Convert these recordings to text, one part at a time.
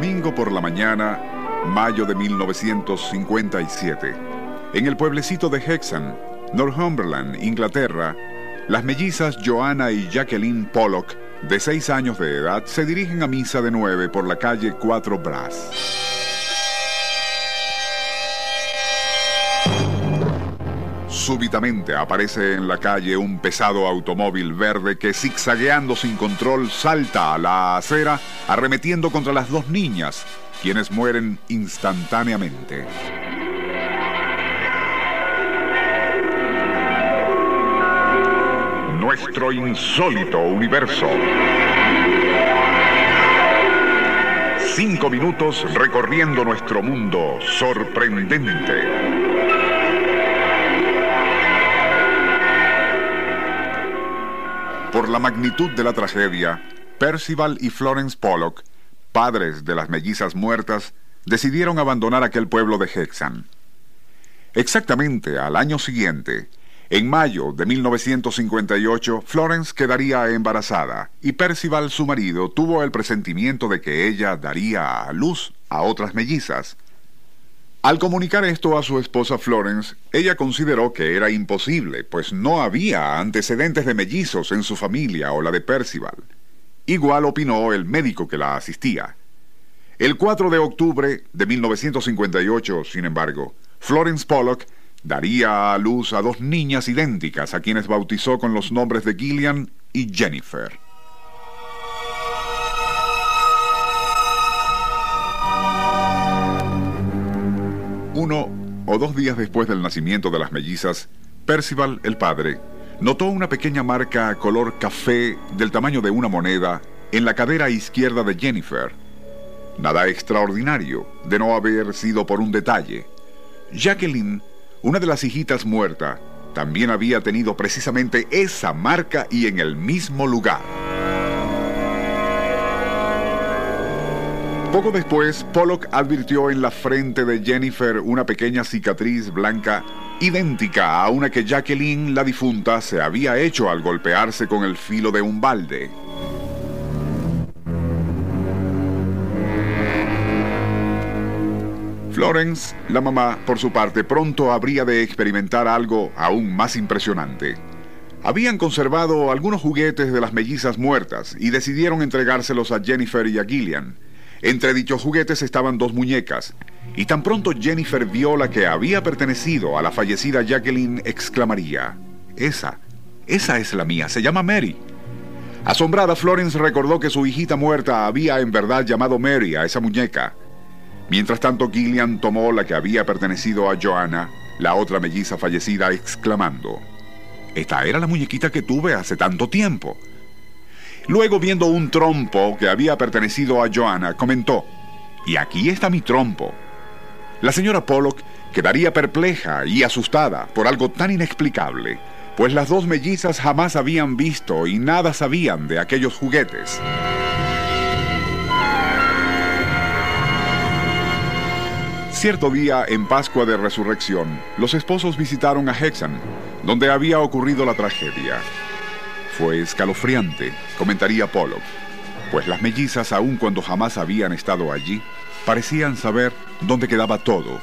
Domingo por la mañana, mayo de 1957. En el pueblecito de Hexham, Northumberland, Inglaterra, las mellizas Joanna y Jacqueline Pollock, de 6 años de edad, se dirigen a misa de 9 por la calle 4 Brass. Súbitamente aparece en la calle un pesado automóvil verde que zigzagueando sin control salta a la acera arremetiendo contra las dos niñas, quienes mueren instantáneamente. Nuestro insólito universo. Cinco minutos recorriendo nuestro mundo sorprendente. Por la magnitud de la tragedia, Percival y Florence Pollock, padres de las mellizas muertas, decidieron abandonar aquel pueblo de Hexham. Exactamente al año siguiente, en mayo de 1958, Florence quedaría embarazada y Percival, su marido, tuvo el presentimiento de que ella daría a luz a otras mellizas. Al comunicar esto a su esposa Florence, ella consideró que era imposible, pues no había antecedentes de mellizos en su familia o la de Percival. Igual opinó el médico que la asistía. El 4 de octubre de 1958, sin embargo, Florence Pollock daría a luz a dos niñas idénticas a quienes bautizó con los nombres de Gillian y Jennifer. Uno o dos días después del nacimiento de las mellizas, Percival, el padre, notó una pequeña marca color café del tamaño de una moneda en la cadera izquierda de Jennifer. Nada extraordinario, de no haber sido por un detalle. Jacqueline, una de las hijitas muerta, también había tenido precisamente esa marca y en el mismo lugar. Poco después, Pollock advirtió en la frente de Jennifer una pequeña cicatriz blanca idéntica a una que Jacqueline, la difunta, se había hecho al golpearse con el filo de un balde. Florence, la mamá, por su parte, pronto habría de experimentar algo aún más impresionante. Habían conservado algunos juguetes de las mellizas muertas y decidieron entregárselos a Jennifer y a Gillian. Entre dichos juguetes estaban dos muñecas, y tan pronto Jennifer vio la que había pertenecido a la fallecida Jacqueline, exclamaría, Esa, esa es la mía, se llama Mary. Asombrada, Florence recordó que su hijita muerta había en verdad llamado Mary a esa muñeca. Mientras tanto, Gillian tomó la que había pertenecido a Joanna, la otra melliza fallecida, exclamando, Esta era la muñequita que tuve hace tanto tiempo. Luego, viendo un trompo que había pertenecido a Joanna, comentó, y aquí está mi trompo. La señora Pollock quedaría perpleja y asustada por algo tan inexplicable, pues las dos mellizas jamás habían visto y nada sabían de aquellos juguetes. Cierto día, en Pascua de Resurrección, los esposos visitaron a Hexan, donde había ocurrido la tragedia. Fue escalofriante, comentaría Pollock, pues las mellizas, aun cuando jamás habían estado allí, parecían saber dónde quedaba todo,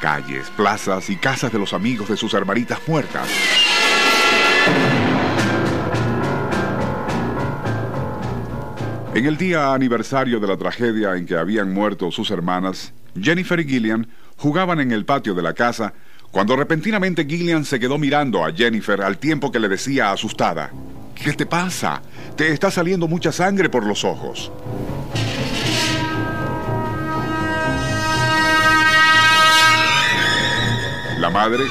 calles, plazas y casas de los amigos de sus hermanitas muertas. En el día aniversario de la tragedia en que habían muerto sus hermanas, Jennifer y Gillian jugaban en el patio de la casa cuando repentinamente Gillian se quedó mirando a Jennifer al tiempo que le decía asustada, ¿Qué te pasa? Te está saliendo mucha sangre por los ojos. La madre,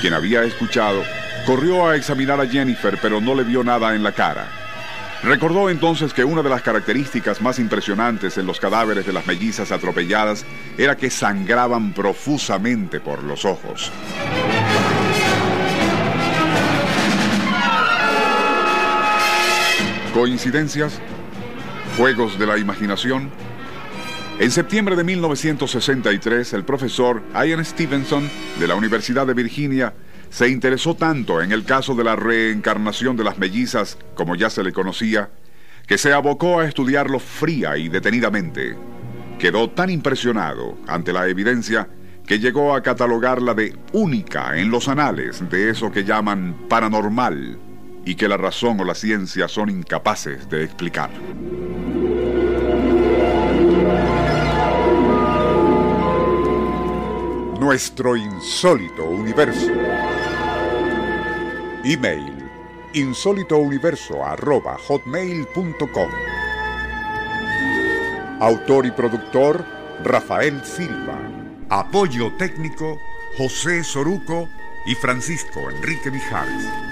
quien había escuchado, corrió a examinar a Jennifer pero no le vio nada en la cara. Recordó entonces que una de las características más impresionantes en los cadáveres de las mellizas atropelladas era que sangraban profusamente por los ojos. ¿Coincidencias? ¿Juegos de la imaginación? En septiembre de 1963, el profesor Ian Stevenson de la Universidad de Virginia se interesó tanto en el caso de la reencarnación de las mellizas, como ya se le conocía, que se abocó a estudiarlo fría y detenidamente. Quedó tan impresionado ante la evidencia que llegó a catalogarla de única en los anales de eso que llaman paranormal y que la razón o la ciencia son incapaces de explicar. Nuestro insólito universo. Email insólitouniverso.hotmail.com Autor y productor Rafael Silva. Apoyo técnico José Soruco y Francisco Enrique Mijares.